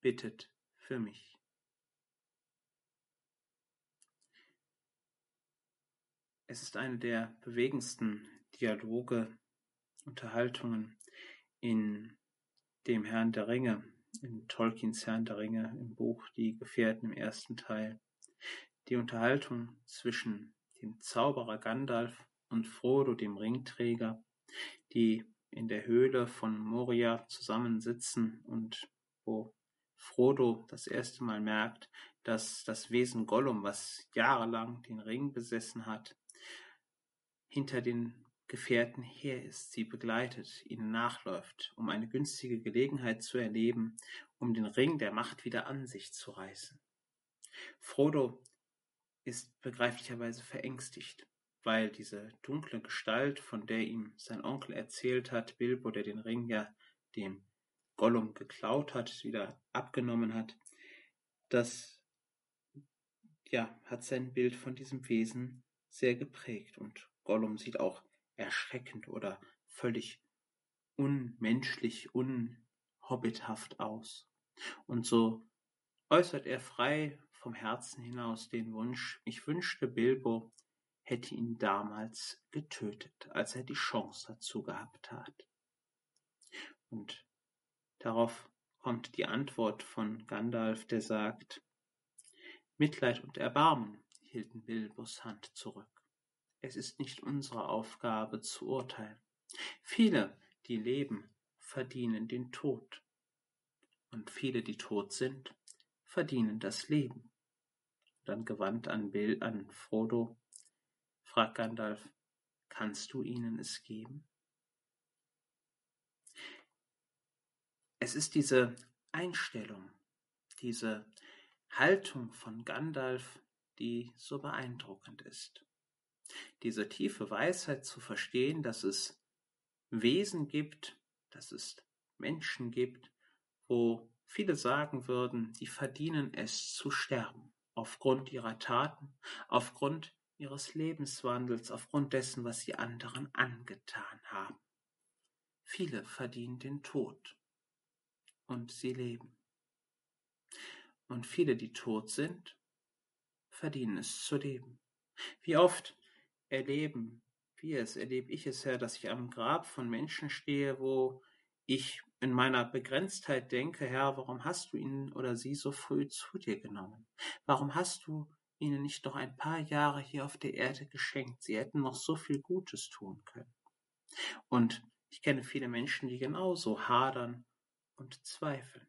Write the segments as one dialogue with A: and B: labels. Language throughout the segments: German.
A: bittet für mich. Es ist eine der bewegendsten Dialoge, Unterhaltungen in dem Herrn der Ringe, in Tolkiens Herrn der Ringe im Buch Die Gefährten im ersten Teil. Die Unterhaltung zwischen dem Zauberer Gandalf und Frodo, dem Ringträger, die in der Höhle von Moria zusammensitzen und wo Frodo das erste Mal merkt, dass das Wesen Gollum, was jahrelang den Ring besessen hat, hinter den Gefährten her ist, sie begleitet, ihnen nachläuft, um eine günstige Gelegenheit zu erleben, um den Ring der Macht wieder an sich zu reißen. Frodo ist begreiflicherweise verängstigt, weil diese dunkle Gestalt, von der ihm sein Onkel erzählt hat, Bilbo, der den Ring ja dem Gollum geklaut hat, wieder abgenommen hat, das ja, hat sein Bild von diesem Wesen sehr geprägt und Gollum sieht auch erschreckend oder völlig unmenschlich, unhobbithaft aus. Und so äußert er frei vom Herzen hinaus den Wunsch, ich wünschte, Bilbo hätte ihn damals getötet, als er die Chance dazu gehabt hat. Und darauf kommt die Antwort von Gandalf, der sagt, Mitleid und Erbarmen hielten Bilbos Hand zurück. Es ist nicht unsere Aufgabe zu urteilen. Viele, die leben, verdienen den Tod. Und viele, die tot sind, verdienen das Leben. Dann gewandt an Bill, an Frodo, fragt Gandalf, kannst du ihnen es geben? Es ist diese Einstellung, diese Haltung von Gandalf, die so beeindruckend ist diese tiefe Weisheit zu verstehen, dass es Wesen gibt, dass es Menschen gibt, wo viele sagen würden, die verdienen es zu sterben, aufgrund ihrer Taten, aufgrund ihres Lebenswandels, aufgrund dessen, was sie anderen angetan haben. Viele verdienen den Tod und sie leben. Und viele, die tot sind, verdienen es zu leben. Wie oft erleben wir es, erlebe ich es, Herr, dass ich am Grab von Menschen stehe, wo ich in meiner Begrenztheit denke, Herr, warum hast du ihn oder sie so früh zu dir genommen? Warum hast du ihnen nicht noch ein paar Jahre hier auf der Erde geschenkt? Sie hätten noch so viel Gutes tun können. Und ich kenne viele Menschen, die genauso hadern und zweifeln.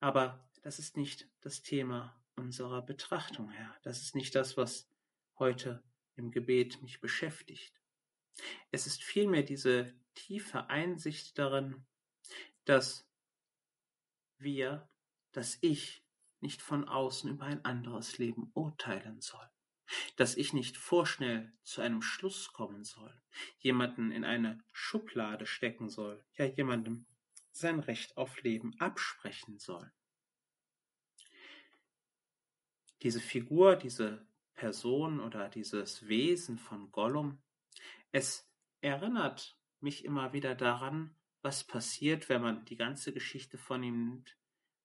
A: Aber das ist nicht das Thema unserer Betrachtung, Herr. Das ist nicht das, was heute im Gebet mich beschäftigt. Es ist vielmehr diese tiefe Einsicht darin, dass wir, dass ich nicht von außen über ein anderes Leben urteilen soll, dass ich nicht vorschnell zu einem Schluss kommen soll, jemanden in eine Schublade stecken soll, ja jemandem sein Recht auf Leben absprechen soll. Diese Figur, diese Person oder dieses Wesen von Gollum, es erinnert mich immer wieder daran, was passiert, wenn man die ganze Geschichte von ihm nimmt,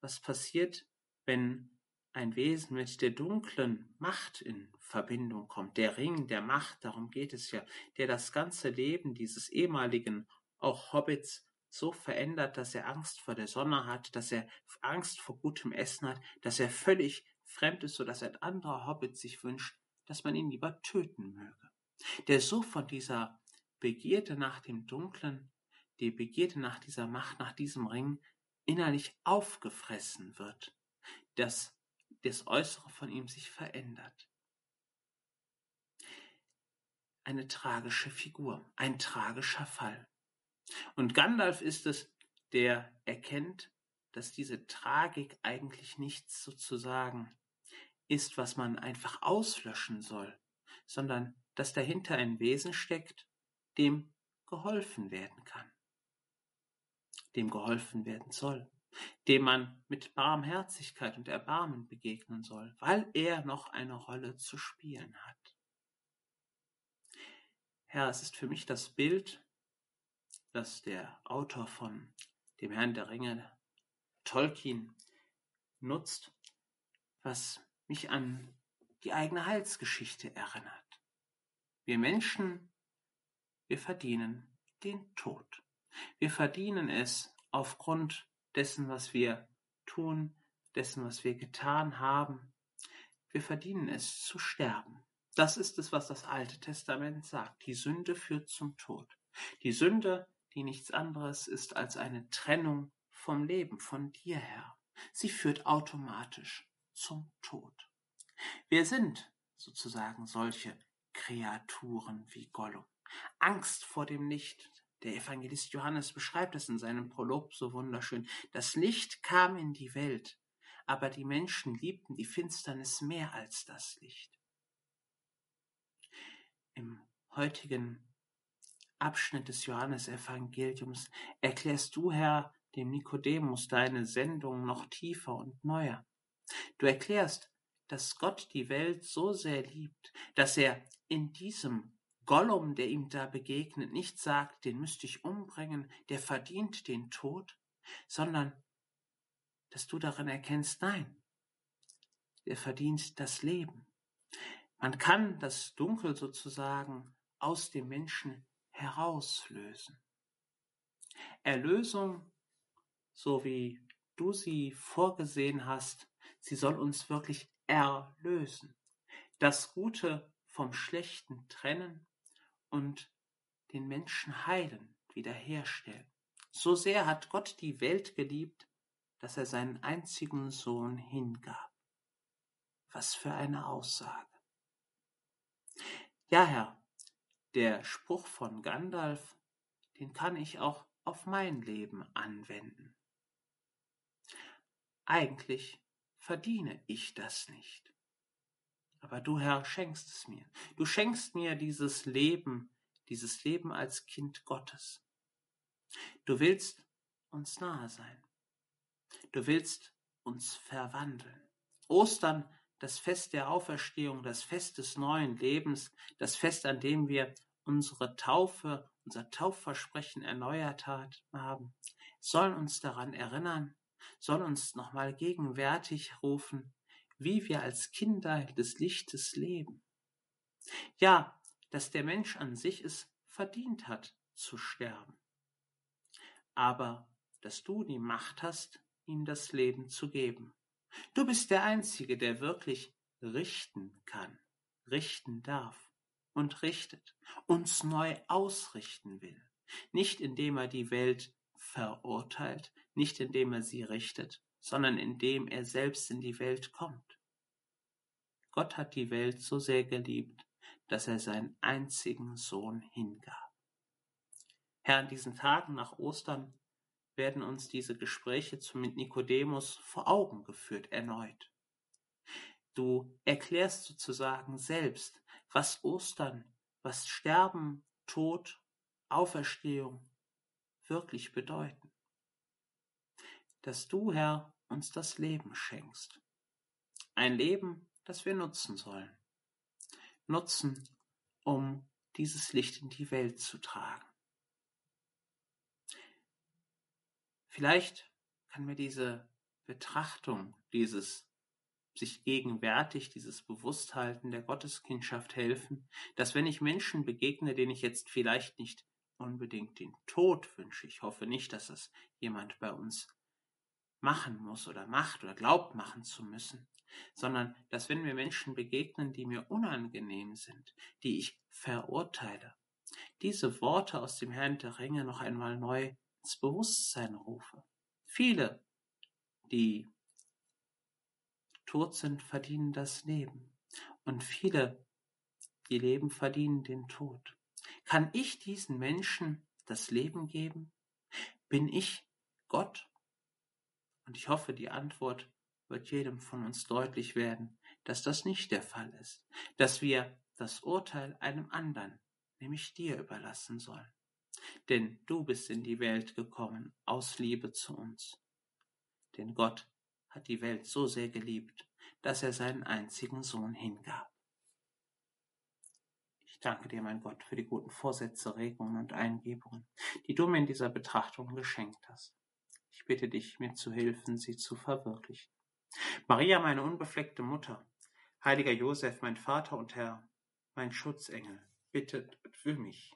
A: was passiert, wenn ein Wesen mit der dunklen Macht in Verbindung kommt, der Ring der Macht, darum geht es ja, der das ganze Leben dieses ehemaligen, auch Hobbits, so verändert, dass er Angst vor der Sonne hat, dass er Angst vor gutem Essen hat, dass er völlig fremd ist, so dass ein anderer Hobbit sich wünscht, dass man ihn lieber töten möge. Der so von dieser Begierde nach dem Dunklen, die Begierde nach dieser Macht, nach diesem Ring innerlich aufgefressen wird, dass das Äußere von ihm sich verändert. Eine tragische Figur, ein tragischer Fall. Und Gandalf ist es, der erkennt, dass diese Tragik eigentlich nichts sozusagen ist, was man einfach auslöschen soll, sondern dass dahinter ein Wesen steckt, dem geholfen werden kann, dem geholfen werden soll, dem man mit Barmherzigkeit und Erbarmen begegnen soll, weil er noch eine Rolle zu spielen hat. Herr, es ist für mich das Bild, das der Autor von dem Herrn der Ringe, Tolkien, nutzt, was mich an die eigene Heilsgeschichte erinnert. Wir Menschen, wir verdienen den Tod. Wir verdienen es aufgrund dessen, was wir tun, dessen, was wir getan haben. Wir verdienen es zu sterben. Das ist es, was das Alte Testament sagt. Die Sünde führt zum Tod. Die Sünde, die nichts anderes ist als eine Trennung vom Leben, von dir her. Sie führt automatisch zum Tod. Wir sind sozusagen solche Kreaturen wie Gollum. Angst vor dem Licht. Der Evangelist Johannes beschreibt es in seinem Prolog so wunderschön. Das Licht kam in die Welt, aber die Menschen liebten die Finsternis mehr als das Licht. Im heutigen Abschnitt des Johannesevangeliums erklärst du, Herr, dem Nikodemus deine Sendung noch tiefer und neuer. Du erklärst, dass Gott die Welt so sehr liebt, dass er in diesem Gollum, der ihm da begegnet, nicht sagt, den müsste ich umbringen, der verdient den Tod, sondern dass du darin erkennst, nein, der verdient das Leben. Man kann das Dunkel sozusagen aus dem Menschen herauslösen. Erlösung, so wie du sie vorgesehen hast, sie soll uns wirklich erlösen. Das Gute vom Schlechten trennen und den Menschen heilen, wiederherstellen. So sehr hat Gott die Welt geliebt, dass er seinen einzigen Sohn hingab. Was für eine Aussage. Ja, Herr, der Spruch von Gandalf, den kann ich auch auf mein Leben anwenden. Eigentlich verdiene ich das nicht. Aber du, Herr, schenkst es mir. Du schenkst mir dieses Leben, dieses Leben als Kind Gottes. Du willst uns nahe sein. Du willst uns verwandeln. Ostern das Fest der Auferstehung, das Fest des neuen Lebens, das Fest, an dem wir unsere Taufe, unser Taufversprechen erneuert haben, soll uns daran erinnern, soll uns nochmal gegenwärtig rufen, wie wir als Kinder des Lichtes leben. Ja, dass der Mensch an sich es verdient hat zu sterben. Aber dass du die Macht hast, ihm das Leben zu geben. Du bist der Einzige, der wirklich richten kann, richten darf und richtet, uns neu ausrichten will. Nicht indem er die Welt verurteilt, nicht indem er sie richtet, sondern indem er selbst in die Welt kommt. Gott hat die Welt so sehr geliebt, dass er seinen einzigen Sohn hingab. Herr, in diesen Tagen nach Ostern werden uns diese Gespräche mit Nikodemus vor Augen geführt erneut. Du erklärst sozusagen selbst, was Ostern, was Sterben, Tod, Auferstehung wirklich bedeuten. Dass du, Herr, uns das Leben schenkst. Ein Leben, das wir nutzen sollen. Nutzen, um dieses Licht in die Welt zu tragen. Vielleicht kann mir diese Betrachtung, dieses sich gegenwärtig, dieses Bewussthalten der Gotteskindschaft helfen, dass wenn ich Menschen begegne, denen ich jetzt vielleicht nicht unbedingt den Tod wünsche, ich hoffe nicht, dass das jemand bei uns machen muss oder macht oder glaubt machen zu müssen, sondern dass wenn mir Menschen begegnen, die mir unangenehm sind, die ich verurteile, diese Worte aus dem Herrn der Ringe noch einmal neu ins Bewusstsein rufe. Viele, die tot sind, verdienen das Leben. Und viele, die leben, verdienen den Tod. Kann ich diesen Menschen das Leben geben? Bin ich Gott? Und ich hoffe, die Antwort wird jedem von uns deutlich werden, dass das nicht der Fall ist, dass wir das Urteil einem anderen, nämlich dir, überlassen sollen. Denn du bist in die Welt gekommen aus Liebe zu uns. Denn Gott hat die Welt so sehr geliebt, dass er seinen einzigen Sohn hingab. Ich danke dir, mein Gott, für die guten Vorsätze, Regungen und Eingebungen, die du mir in dieser Betrachtung geschenkt hast. Ich bitte dich, mir zu helfen, sie zu verwirklichen. Maria, meine unbefleckte Mutter, heiliger Josef, mein Vater und Herr, mein Schutzengel, bittet für mich.